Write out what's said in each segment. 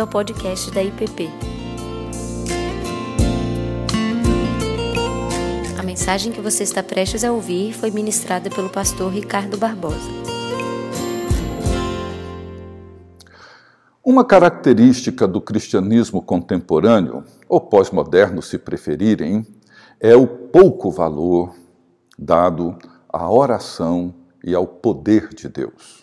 bem-vindo ao podcast da IPP. A mensagem que você está prestes a ouvir foi ministrada pelo pastor Ricardo Barbosa. Uma característica do cristianismo contemporâneo, ou pós-moderno, se preferirem, é o pouco valor dado à oração e ao poder de Deus.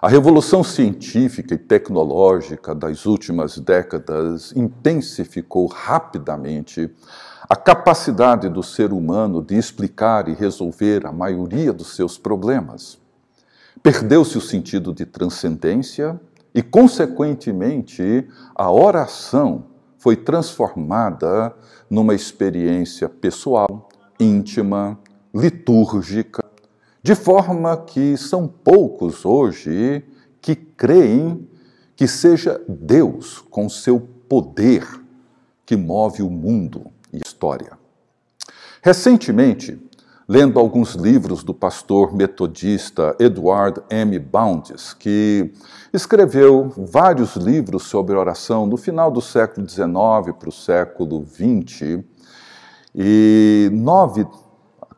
A revolução científica e tecnológica das últimas décadas intensificou rapidamente a capacidade do ser humano de explicar e resolver a maioria dos seus problemas. Perdeu-se o sentido de transcendência e, consequentemente, a oração foi transformada numa experiência pessoal, íntima, litúrgica, de forma que são poucos hoje que creem que seja Deus, com seu poder, que move o mundo e a história. Recentemente, lendo alguns livros do pastor metodista Edward M. Bounds, que escreveu vários livros sobre oração no final do século XIX para o século XX, e nove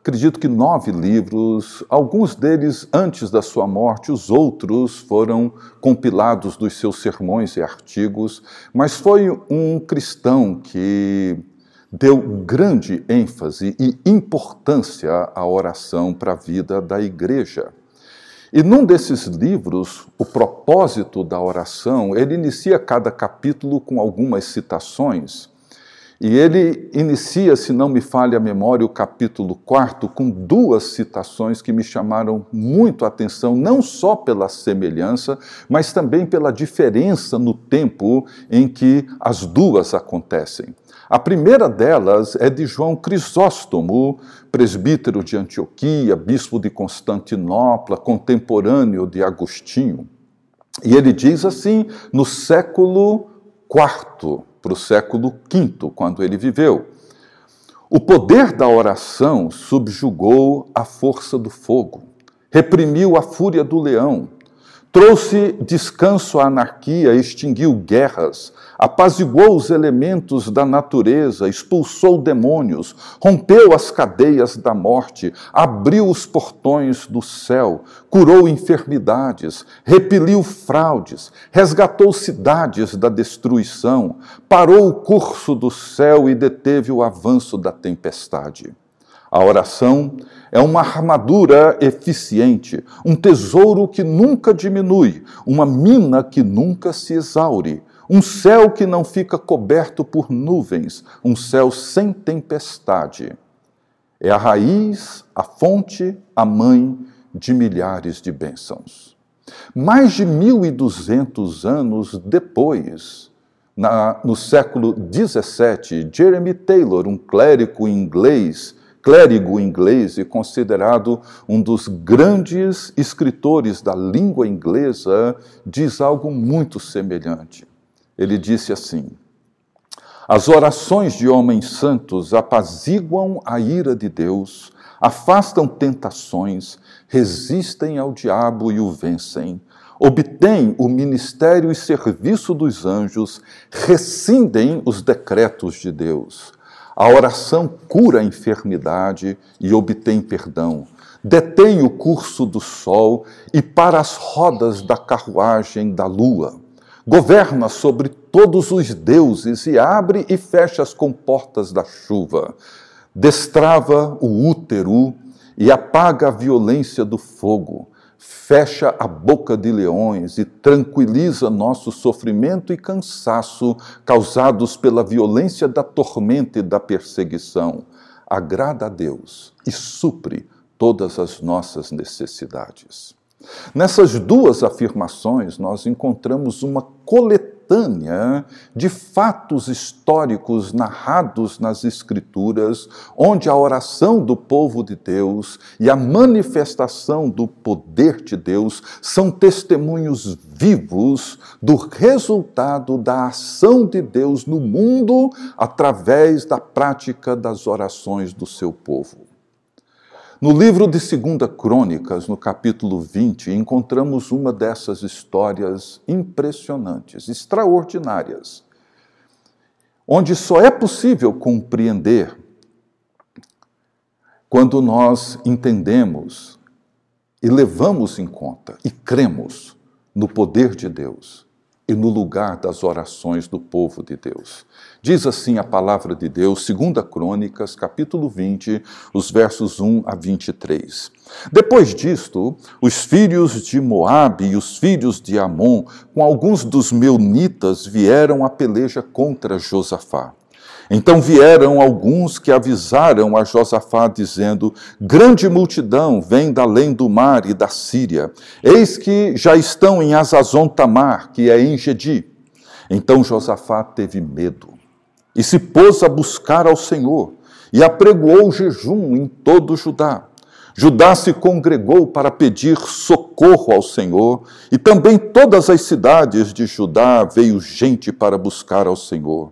acredito que nove livros, alguns deles antes da sua morte, os outros foram compilados dos seus sermões e artigos, mas foi um cristão que deu grande ênfase e importância à oração para a vida da igreja. E num desses livros, o propósito da oração, ele inicia cada capítulo com algumas citações e ele inicia, se não me falha a memória, o capítulo 4 com duas citações que me chamaram muito a atenção, não só pela semelhança, mas também pela diferença no tempo em que as duas acontecem. A primeira delas é de João Crisóstomo, presbítero de Antioquia, bispo de Constantinopla, contemporâneo de Agostinho. E ele diz assim, no século IV, para o século V, quando ele viveu. O poder da oração subjugou a força do fogo, reprimiu a fúria do leão, trouxe descanso à anarquia, extinguiu guerras, apaziguou os elementos da natureza, expulsou demônios, rompeu as cadeias da morte, abriu os portões do céu, curou enfermidades, repeliu fraudes, resgatou cidades da destruição, parou o curso do céu e deteve o avanço da tempestade. A oração é uma armadura eficiente, um tesouro que nunca diminui, uma mina que nunca se exaure, um céu que não fica coberto por nuvens, um céu sem tempestade. É a raiz, a fonte, a mãe de milhares de bênçãos. Mais de 1.200 anos depois, na, no século XVII, Jeremy Taylor, um clérigo inglês, clérigo inglês e considerado um dos grandes escritores da língua inglesa, diz algo muito semelhante ele disse assim: As orações de homens santos apaziguam a ira de Deus, afastam tentações, resistem ao diabo e o vencem. Obtêm o ministério e serviço dos anjos, rescindem os decretos de Deus. A oração cura a enfermidade e obtém perdão. Detém o curso do sol e para as rodas da carruagem da lua. Governa sobre todos os deuses e abre e fecha as comportas da chuva, destrava o útero e apaga a violência do fogo, fecha a boca de leões e tranquiliza nosso sofrimento e cansaço causados pela violência da tormenta e da perseguição. Agrada a Deus e supre todas as nossas necessidades. Nessas duas afirmações, nós encontramos uma coletânea de fatos históricos narrados nas Escrituras, onde a oração do povo de Deus e a manifestação do poder de Deus são testemunhos vivos do resultado da ação de Deus no mundo através da prática das orações do seu povo. No livro de 2 Crônicas, no capítulo 20, encontramos uma dessas histórias impressionantes, extraordinárias, onde só é possível compreender quando nós entendemos e levamos em conta e cremos no poder de Deus e no lugar das orações do povo de Deus. Diz assim a palavra de Deus, 2 Crônicas, capítulo 20, os versos 1 a 23. Depois disto, os filhos de Moabe e os filhos de Amon, com alguns dos meunitas, vieram à peleja contra Josafá. Então vieram alguns que avisaram a Josafá, dizendo: Grande multidão vem da além do mar e da Síria. Eis que já estão em Azazon Tamar, que é em Gedi. Então Josafá teve medo e se pôs a buscar ao Senhor e apregoou jejum em todo Judá. Judá se congregou para pedir socorro ao Senhor, e também todas as cidades de Judá veio gente para buscar ao Senhor.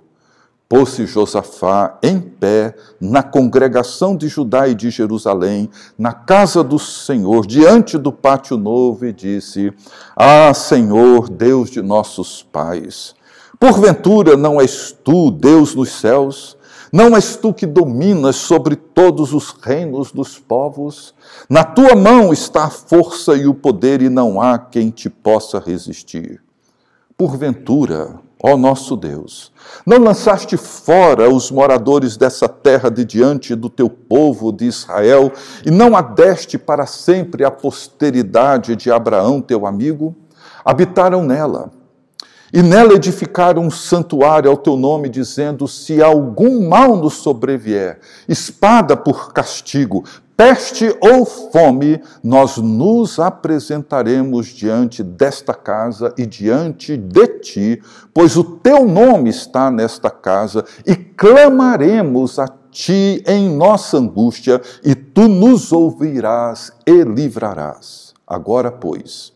Pôs-se Josafá em pé na congregação de Judá e de Jerusalém, na casa do Senhor, diante do pátio novo, e disse: Ah, Senhor, Deus de nossos pais, porventura não és tu, Deus nos céus? Não és tu que dominas sobre todos os reinos dos povos? Na tua mão está a força e o poder, e não há quem te possa resistir. Porventura, Ó nosso Deus, não lançaste fora os moradores dessa terra de diante do teu povo de Israel e não adeste para sempre a posteridade de Abraão, teu amigo? Habitaram nela. E nela edificaram um santuário ao teu nome, dizendo: Se algum mal nos sobrevier, espada por castigo, peste ou fome, nós nos apresentaremos diante desta casa e diante de ti, pois o teu nome está nesta casa, e clamaremos a ti em nossa angústia, e tu nos ouvirás e livrarás. Agora, pois,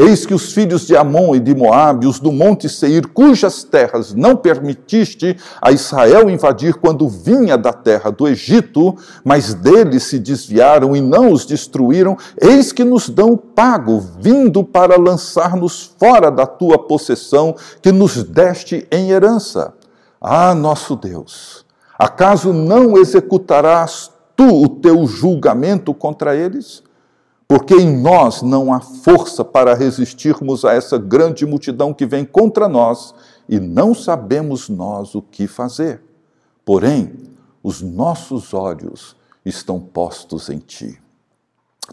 Eis que os filhos de Amon e de Moabe, os do monte Seir, cujas terras não permitiste a Israel invadir quando vinha da terra do Egito, mas deles se desviaram e não os destruíram, eis que nos dão pago, vindo para lançar-nos fora da tua possessão, que nos deste em herança. Ah, nosso Deus, acaso não executarás tu o teu julgamento contra eles? Porque em nós não há força para resistirmos a essa grande multidão que vem contra nós e não sabemos nós o que fazer. Porém, os nossos olhos estão postos em Ti.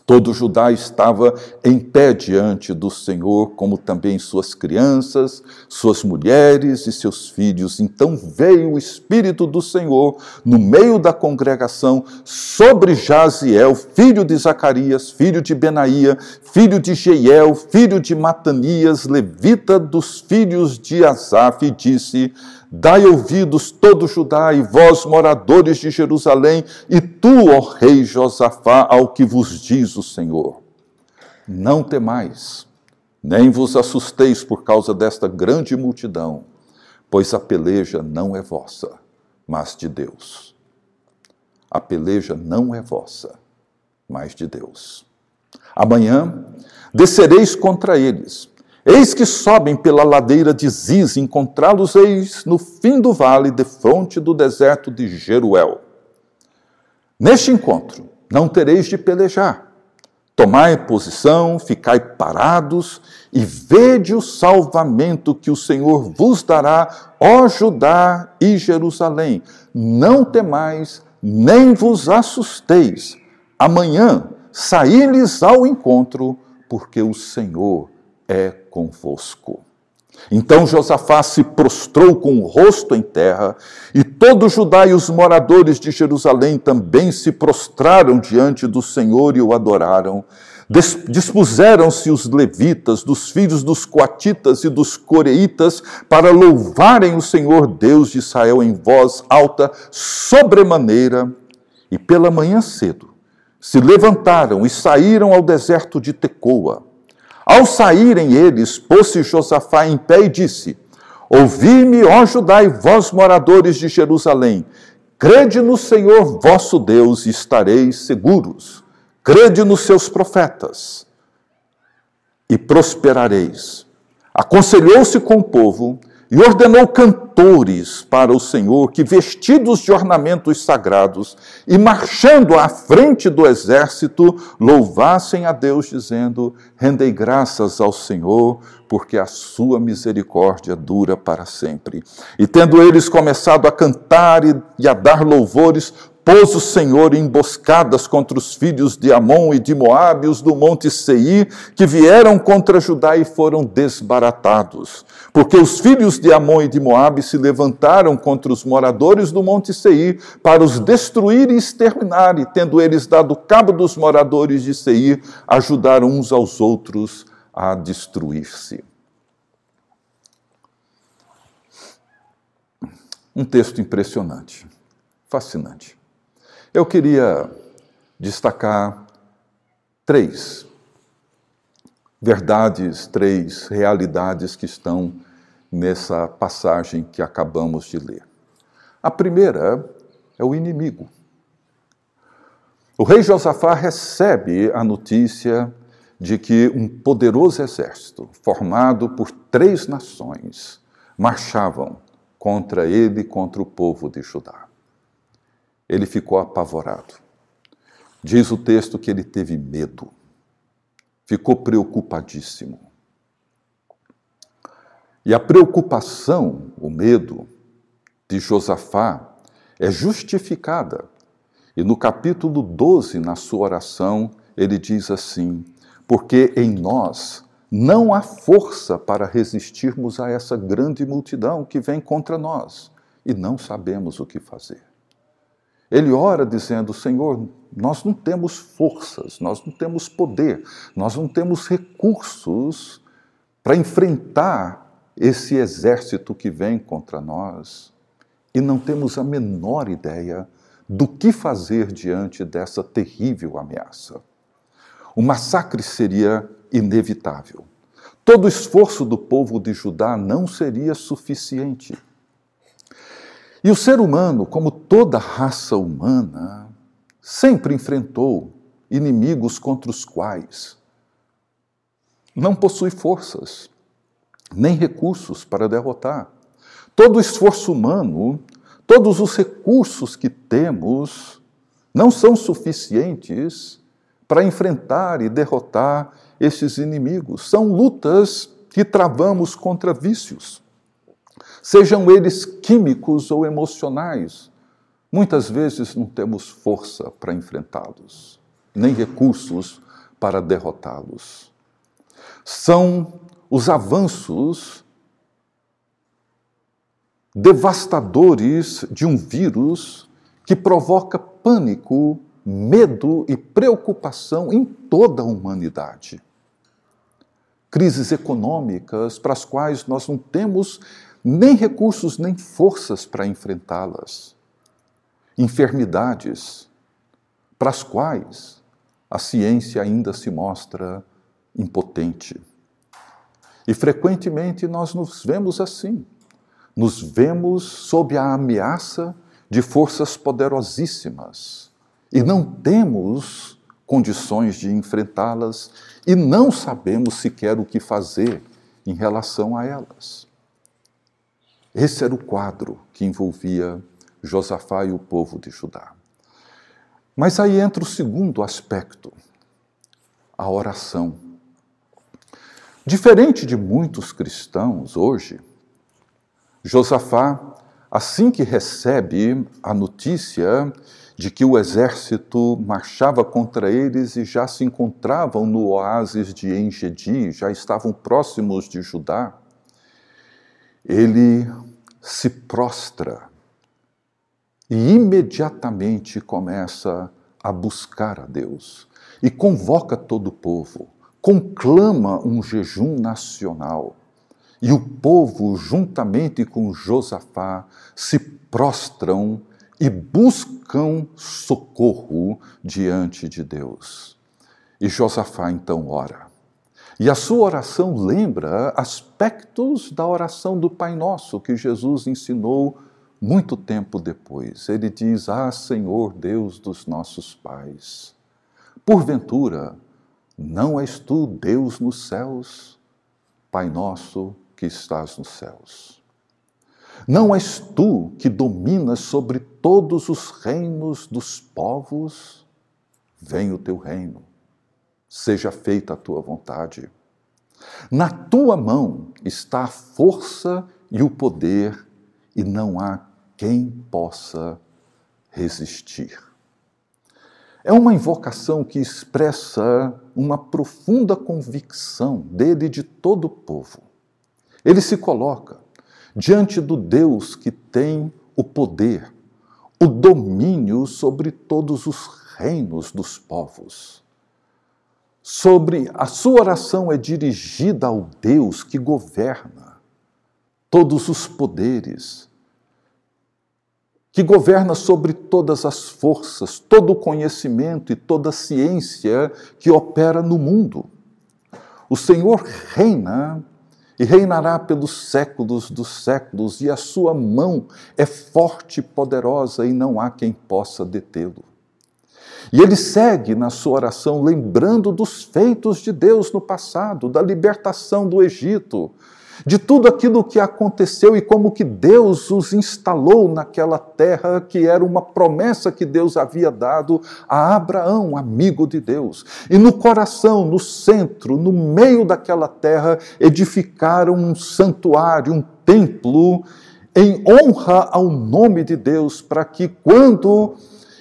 Todo Judá estava em pé diante do Senhor, como também suas crianças, suas mulheres e seus filhos. Então veio o Espírito do Senhor no meio da congregação sobre Jaziel, filho de Zacarias, filho de Benaía, filho de Jeiel, filho de Matanias, levita dos filhos de Asaf, e disse: Dai ouvidos todo Judá e vós, moradores de Jerusalém, e tu, ó rei Josafá, ao que vos diz o Senhor. Não temais, nem vos assusteis por causa desta grande multidão, pois a peleja não é vossa, mas de Deus. A peleja não é vossa, mas de Deus. Amanhã descereis contra eles Eis que sobem pela ladeira de Ziz, encontrá-los eis no fim do vale, defronte do deserto de Jeruel. Neste encontro, não tereis de pelejar. Tomai posição, ficai parados e vede o salvamento que o Senhor vos dará, ó Judá e Jerusalém. Não temais, nem vos assusteis. Amanhã saí-lhes ao encontro, porque o Senhor é convosco. Então Josafá se prostrou com o rosto em terra, e todo Judá e os moradores de Jerusalém também se prostraram diante do Senhor e o adoraram. Dispuseram-se os levitas, dos filhos dos coatitas e dos coreitas, para louvarem o Senhor Deus de Israel em voz alta, sobremaneira, e pela manhã cedo se levantaram e saíram ao deserto de Tecoa. Ao saírem eles, pôs-se Josafá em pé e disse: Ouvi-me, ó Judá e vós moradores de Jerusalém, crede no Senhor vosso Deus e estareis seguros. crede nos seus profetas e prosperareis. Aconselhou-se com o povo e ordenou cantores para o Senhor que, vestidos de ornamentos sagrados e marchando à frente do exército, louvassem a Deus, dizendo: Rendei graças ao Senhor, porque a sua misericórdia dura para sempre. E tendo eles começado a cantar e a dar louvores, pôs o Senhor emboscadas contra os filhos de Amon e de Moabe, os do monte Seir, que vieram contra Judá e foram desbaratados. Porque os filhos de Amon e de Moabe se levantaram contra os moradores do monte Seir para os destruir e exterminar, e tendo eles dado cabo dos moradores de Seir, ajudaram uns aos outros a destruir-se. Um texto impressionante, fascinante. Eu queria destacar três verdades, três realidades que estão nessa passagem que acabamos de ler. A primeira é o inimigo. O rei Josafá recebe a notícia de que um poderoso exército, formado por três nações, marchavam contra ele, contra o povo de Judá ele ficou apavorado. Diz o texto que ele teve medo, ficou preocupadíssimo. E a preocupação, o medo de Josafá é justificada. E no capítulo 12, na sua oração, ele diz assim: Porque em nós não há força para resistirmos a essa grande multidão que vem contra nós e não sabemos o que fazer. Ele ora dizendo: Senhor, nós não temos forças, nós não temos poder, nós não temos recursos para enfrentar esse exército que vem contra nós e não temos a menor ideia do que fazer diante dessa terrível ameaça. O massacre seria inevitável. Todo o esforço do povo de Judá não seria suficiente. E o ser humano, como toda raça humana, sempre enfrentou inimigos contra os quais não possui forças, nem recursos para derrotar. Todo o esforço humano, todos os recursos que temos, não são suficientes para enfrentar e derrotar esses inimigos. São lutas que travamos contra vícios sejam eles químicos ou emocionais. Muitas vezes não temos força para enfrentá-los, nem recursos para derrotá-los. São os avanços devastadores de um vírus que provoca pânico, medo e preocupação em toda a humanidade. Crises econômicas para as quais nós não temos nem recursos nem forças para enfrentá-las. Enfermidades para as quais a ciência ainda se mostra impotente. E frequentemente nós nos vemos assim. Nos vemos sob a ameaça de forças poderosíssimas e não temos condições de enfrentá-las e não sabemos sequer o que fazer em relação a elas. Esse era o quadro que envolvia Josafá e o povo de Judá. Mas aí entra o segundo aspecto, a oração. Diferente de muitos cristãos hoje, Josafá, assim que recebe a notícia de que o exército marchava contra eles e já se encontravam no oásis de Engedi, já estavam próximos de Judá, ele se prostra e imediatamente começa a buscar a Deus e convoca todo o povo, conclama um jejum nacional. E o povo, juntamente com Josafá, se prostram e buscam socorro diante de Deus. E Josafá então ora. E a sua oração lembra aspectos da oração do Pai Nosso que Jesus ensinou muito tempo depois. Ele diz: Ah, Senhor Deus dos nossos pais, Porventura, não és tu Deus nos céus, Pai nosso que estás nos céus? Não és tu que dominas sobre todos os reinos dos povos? Vem o teu reino, seja feita a tua vontade. Na tua mão está a força e o poder, e não há quem possa resistir. É uma invocação que expressa uma profunda convicção dele e de todo o povo. Ele se coloca diante do Deus que tem o poder, o domínio sobre todos os reinos dos povos. Sobre a sua oração é dirigida ao Deus que governa todos os poderes, que governa sobre todas as forças, todo o conhecimento e toda a ciência que opera no mundo. O Senhor reina e reinará pelos séculos dos séculos, e a sua mão é forte e poderosa, e não há quem possa detê-lo. E ele segue na sua oração lembrando dos feitos de Deus no passado, da libertação do Egito, de tudo aquilo que aconteceu e como que Deus os instalou naquela terra que era uma promessa que Deus havia dado a Abraão, amigo de Deus. E no coração, no centro, no meio daquela terra, edificaram um santuário, um templo em honra ao nome de Deus, para que quando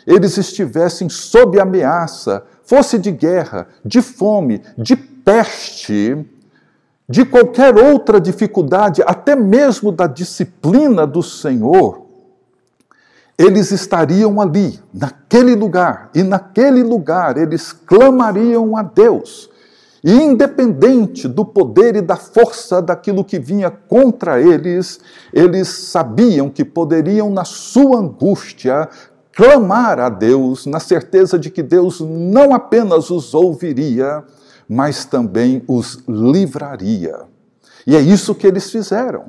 eles estivessem sob ameaça, fosse de guerra, de fome, de peste, de qualquer outra dificuldade, até mesmo da disciplina do Senhor, eles estariam ali, naquele lugar, e naquele lugar eles clamariam a Deus. E independente do poder e da força daquilo que vinha contra eles, eles sabiam que poderiam, na sua angústia, clamar a Deus, na certeza de que Deus não apenas os ouviria, mas também os livraria. E é isso que eles fizeram.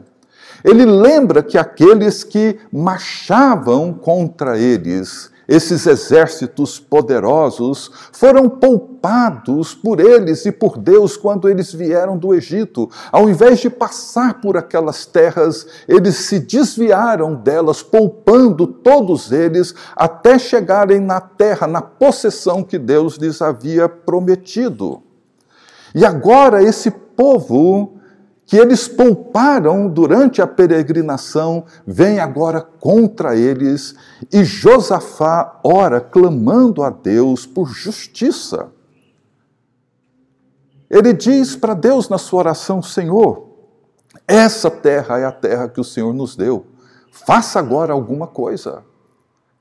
Ele lembra que aqueles que marchavam contra eles, esses exércitos poderosos, foram poupados por eles e por Deus quando eles vieram do Egito. Ao invés de passar por aquelas terras, eles se desviaram delas, poupando todos eles até chegarem na terra, na possessão que Deus lhes havia prometido. E agora esse povo que eles pouparam durante a peregrinação vem agora contra eles e Josafá ora clamando a Deus por justiça. Ele diz para Deus na sua oração: Senhor, essa terra é a terra que o Senhor nos deu. Faça agora alguma coisa.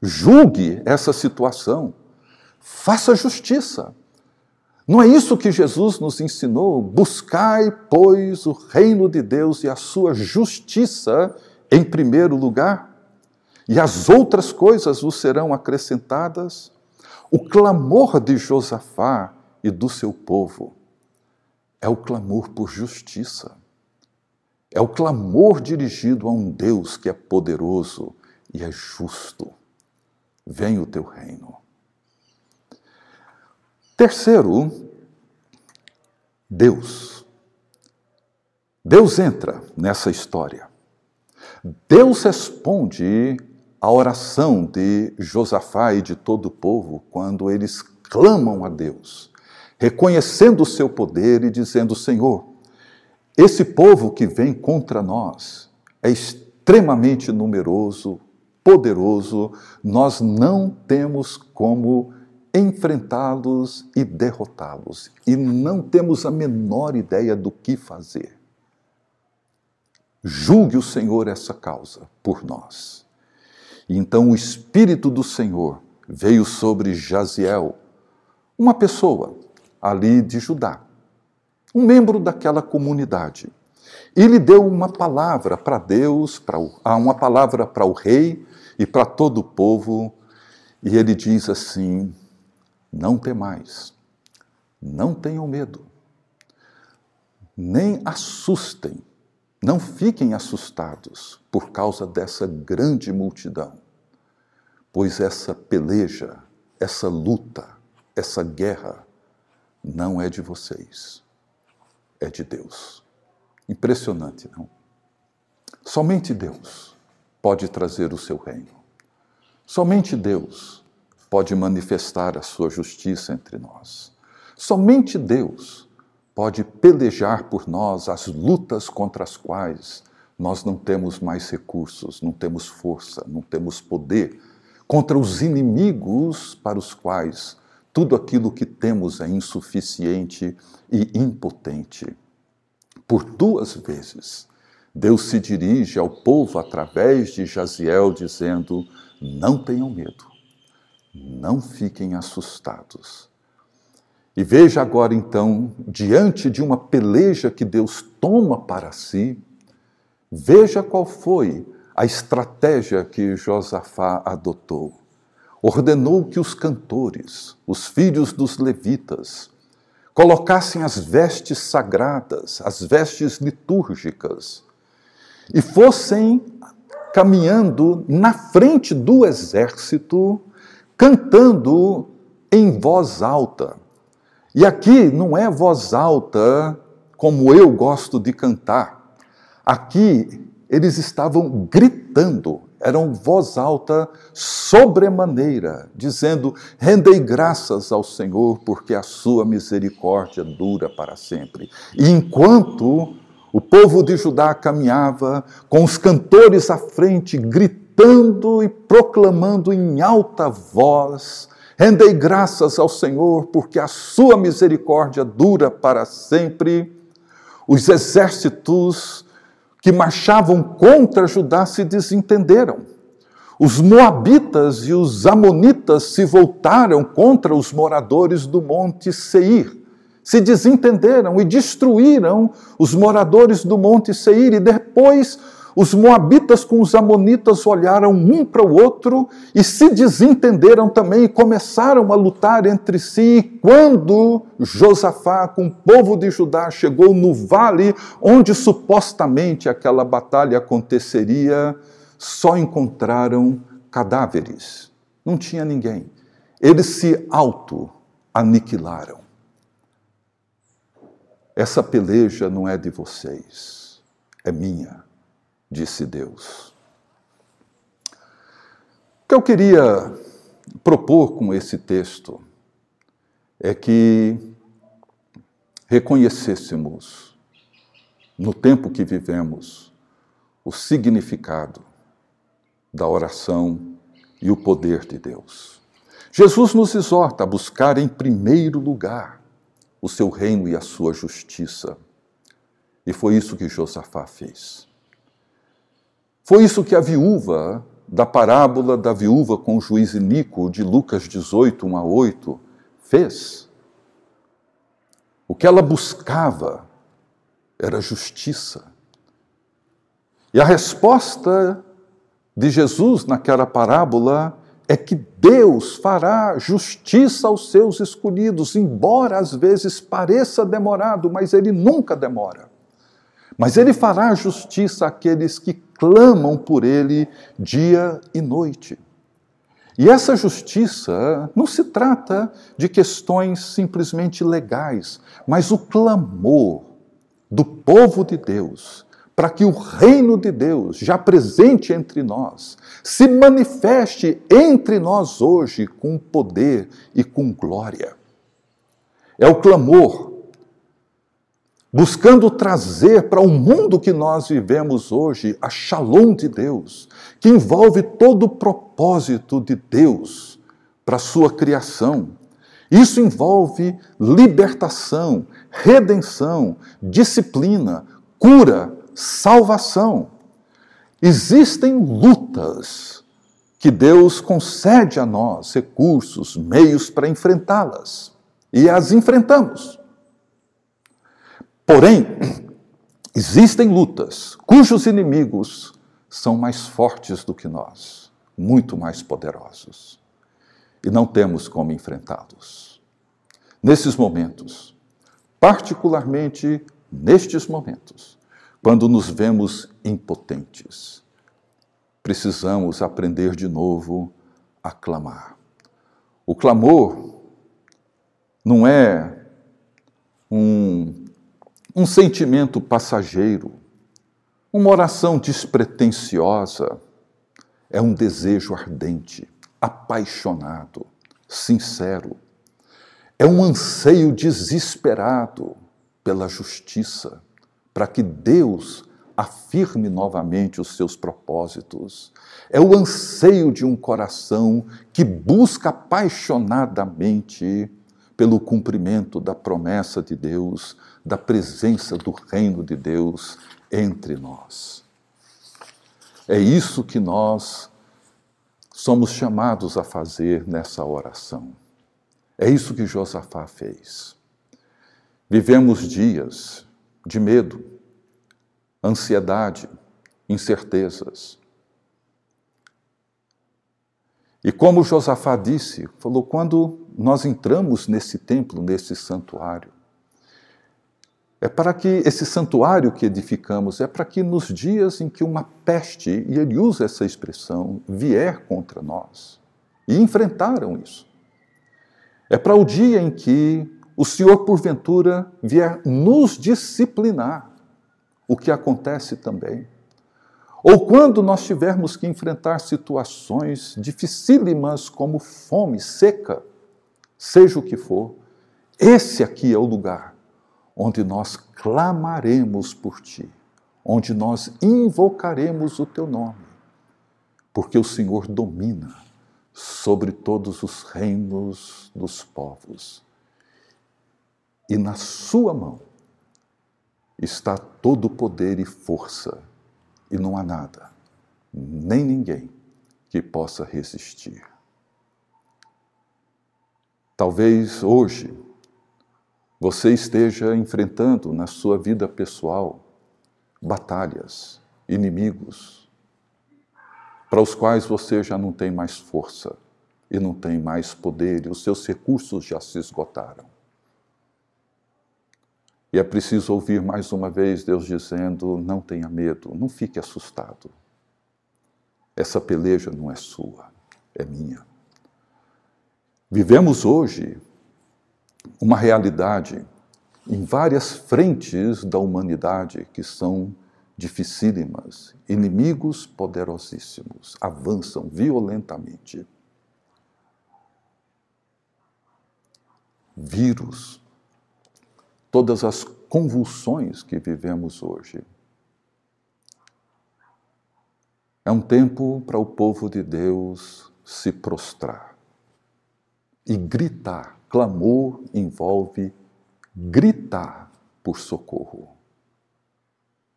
Julgue essa situação. Faça justiça. Não é isso que Jesus nos ensinou? Buscai, pois, o reino de Deus e a sua justiça em primeiro lugar, e as outras coisas vos serão acrescentadas. O clamor de Josafá e do seu povo é o clamor por justiça. É o clamor dirigido a um Deus que é poderoso e é justo. Venha o teu reino. Terceiro, Deus. Deus entra nessa história. Deus responde à oração de Josafá e de todo o povo quando eles clamam a Deus, reconhecendo o seu poder e dizendo: Senhor, esse povo que vem contra nós é extremamente numeroso, poderoso, nós não temos como enfrentá-los e derrotá-los, e não temos a menor ideia do que fazer. Julgue o Senhor essa causa por nós. E então o Espírito do Senhor veio sobre Jaziel, uma pessoa ali de Judá, um membro daquela comunidade. E lhe deu uma palavra para Deus, para ah, uma palavra para o rei e para todo o povo, e ele diz assim: não temais, não tenham medo, nem assustem, não fiquem assustados por causa dessa grande multidão, pois essa peleja, essa luta essa guerra não é de vocês, é de Deus. Impressionante, não? Somente Deus pode trazer o seu reino. Somente Deus pode manifestar a sua justiça entre nós. Somente Deus pode pelejar por nós as lutas contra as quais nós não temos mais recursos, não temos força, não temos poder, contra os inimigos para os quais tudo aquilo que temos é insuficiente e impotente. Por duas vezes, Deus se dirige ao povo através de Jaziel, dizendo: Não tenham medo, não fiquem assustados. E veja agora, então, diante de uma peleja que Deus toma para si, veja qual foi a estratégia que Josafá adotou ordenou que os cantores, os filhos dos levitas, colocassem as vestes sagradas, as vestes litúrgicas, e fossem caminhando na frente do exército, cantando em voz alta. E aqui não é voz alta como eu gosto de cantar. Aqui eles estavam gritando, eram voz alta sobremaneira, dizendo: Rendei graças ao Senhor, porque a sua misericórdia dura para sempre. E enquanto o povo de Judá caminhava, com os cantores à frente, gritando e proclamando em alta voz: Rendei graças ao Senhor, porque a sua misericórdia dura para sempre. Os exércitos que marchavam contra Judá se desentenderam. Os moabitas e os amonitas se voltaram contra os moradores do monte Seir. Se desentenderam e destruíram os moradores do monte Seir e depois os moabitas com os amonitas olharam um para o outro e se desentenderam também e começaram a lutar entre si. E quando Josafá, com o povo de Judá, chegou no vale onde supostamente aquela batalha aconteceria, só encontraram cadáveres. Não tinha ninguém. Eles se auto-aniquilaram. Essa peleja não é de vocês, é minha disse Deus. O que eu queria propor com esse texto é que reconhecêssemos, no tempo que vivemos, o significado da oração e o poder de Deus. Jesus nos exorta a buscar em primeiro lugar o seu reino e a sua justiça. E foi isso que Josafá fez. Foi isso que a viúva da parábola da viúva com o juiz Nico, de Lucas 18, 1 a 8, fez. O que ela buscava era justiça. E a resposta de Jesus naquela parábola é que Deus fará justiça aos seus escolhidos, embora às vezes pareça demorado, mas ele nunca demora. Mas ele fará justiça àqueles que clamam por ele dia e noite. E essa justiça não se trata de questões simplesmente legais, mas o clamor do povo de Deus para que o reino de Deus, já presente entre nós, se manifeste entre nós hoje com poder e com glória. É o clamor buscando trazer para o mundo que nós vivemos hoje a shalom de Deus, que envolve todo o propósito de Deus para a sua criação. Isso envolve libertação, redenção, disciplina, cura, salvação. Existem lutas que Deus concede a nós recursos, meios para enfrentá-las. E as enfrentamos. Porém, existem lutas cujos inimigos são mais fortes do que nós, muito mais poderosos. E não temos como enfrentá-los. Nesses momentos, particularmente nestes momentos, quando nos vemos impotentes, precisamos aprender de novo a clamar. O clamor não é um, um sentimento passageiro, uma oração despretensiosa, é um desejo ardente, apaixonado, sincero. É um anseio desesperado pela justiça, para que Deus afirme novamente os seus propósitos. É o anseio de um coração que busca apaixonadamente pelo cumprimento da promessa de Deus, da presença do reino de Deus entre nós. É isso que nós somos chamados a fazer nessa oração. É isso que Josafá fez. Vivemos dias de medo, ansiedade, incertezas. E como Josafá disse, falou: quando nós entramos nesse templo, nesse santuário, é para que esse santuário que edificamos, é para que nos dias em que uma peste, e ele usa essa expressão, vier contra nós, e enfrentaram isso. É para o dia em que o Senhor, porventura, vier nos disciplinar, o que acontece também. Ou quando nós tivermos que enfrentar situações dificílimas como fome, seca, seja o que for, esse aqui é o lugar onde nós clamaremos por Ti, onde nós invocaremos o Teu nome, porque o Senhor domina sobre todos os reinos dos povos. E na Sua mão está todo o poder e força, e não há nada, nem ninguém que possa resistir. Talvez hoje você esteja enfrentando na sua vida pessoal batalhas, inimigos, para os quais você já não tem mais força e não tem mais poder, e os seus recursos já se esgotaram. E é preciso ouvir mais uma vez Deus dizendo: não tenha medo, não fique assustado. Essa peleja não é sua, é minha. Vivemos hoje uma realidade em várias frentes da humanidade que são dificílimas. Inimigos poderosíssimos avançam violentamente. Vírus, todas as convulsões que vivemos hoje. É um tempo para o povo de Deus se prostrar e gritar. Clamor envolve gritar por socorro,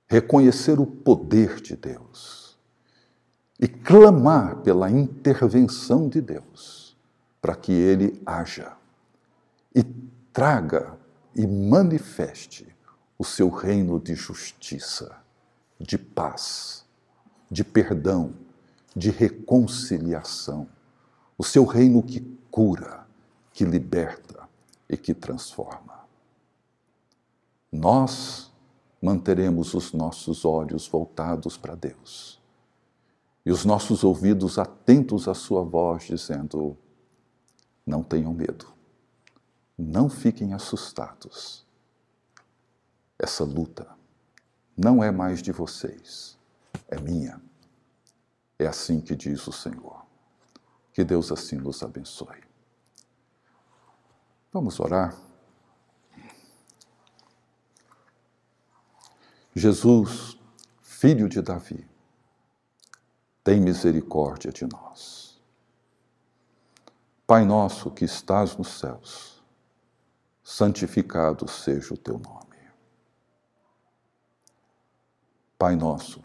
reconhecer o poder de Deus e clamar pela intervenção de Deus para que Ele haja e traga e manifeste o seu reino de justiça, de paz, de perdão, de reconciliação, o seu reino que cura, que liberta e que transforma. Nós manteremos os nossos olhos voltados para Deus e os nossos ouvidos atentos à Sua voz, dizendo: Não tenham medo não fiquem assustados. Essa luta não é mais de vocês, é minha. É assim que diz o Senhor. Que Deus assim nos abençoe. Vamos orar. Jesus, filho de Davi, tem misericórdia de nós. Pai nosso que estás nos céus, santificado seja o teu nome. Pai nosso,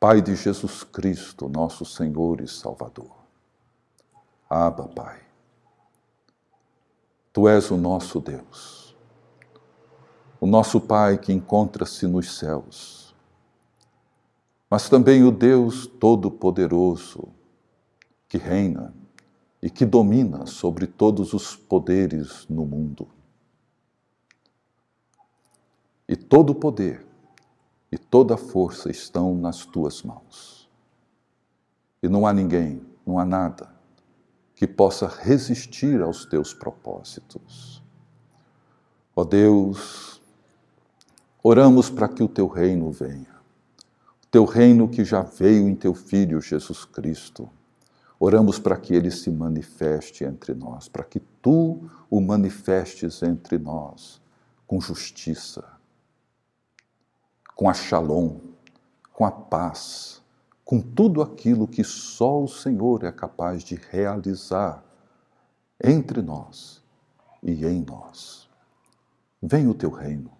Pai de Jesus Cristo, nosso Senhor e Salvador. Aba, Pai. Tu és o nosso Deus, o nosso Pai que encontra-se nos céus, mas também o Deus Todo-Poderoso que reina e que domina sobre todos os poderes no mundo. E todo o poder e toda a força estão nas tuas mãos. E não há ninguém, não há nada que possa resistir aos teus propósitos. Ó Deus, oramos para que o teu reino venha, o teu reino que já veio em teu Filho Jesus Cristo. Oramos para que ele se manifeste entre nós, para que tu o manifestes entre nós com justiça, com a shalom, com a paz, com tudo aquilo que só o Senhor é capaz de realizar entre nós e em nós. Venha o teu reino,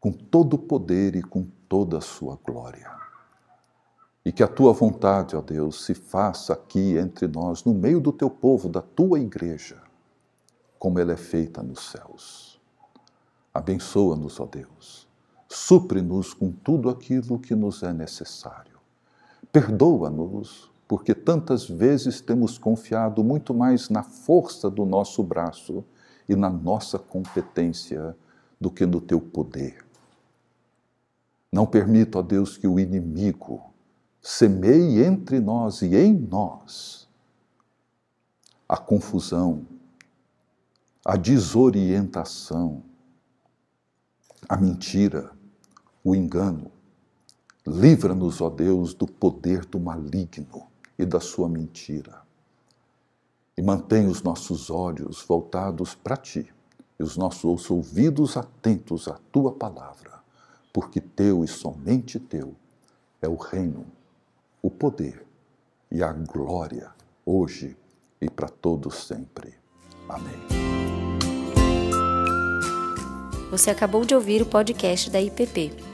com todo o poder e com toda a sua glória. E que a tua vontade, ó Deus, se faça aqui entre nós, no meio do teu povo, da tua igreja, como ela é feita nos céus. Abençoa-nos, ó Deus. Supre-nos com tudo aquilo que nos é necessário Perdoa-nos, porque tantas vezes temos confiado muito mais na força do nosso braço e na nossa competência do que no teu poder. Não permita, ó Deus, que o inimigo semeie entre nós e em nós a confusão, a desorientação, a mentira, o engano, Livra-nos, ó Deus, do poder do maligno e da sua mentira. E mantém os nossos olhos voltados para ti e os nossos ouvidos atentos à tua palavra, porque teu e somente teu é o reino, o poder e a glória, hoje e para todos sempre. Amém. Você acabou de ouvir o podcast da IPP.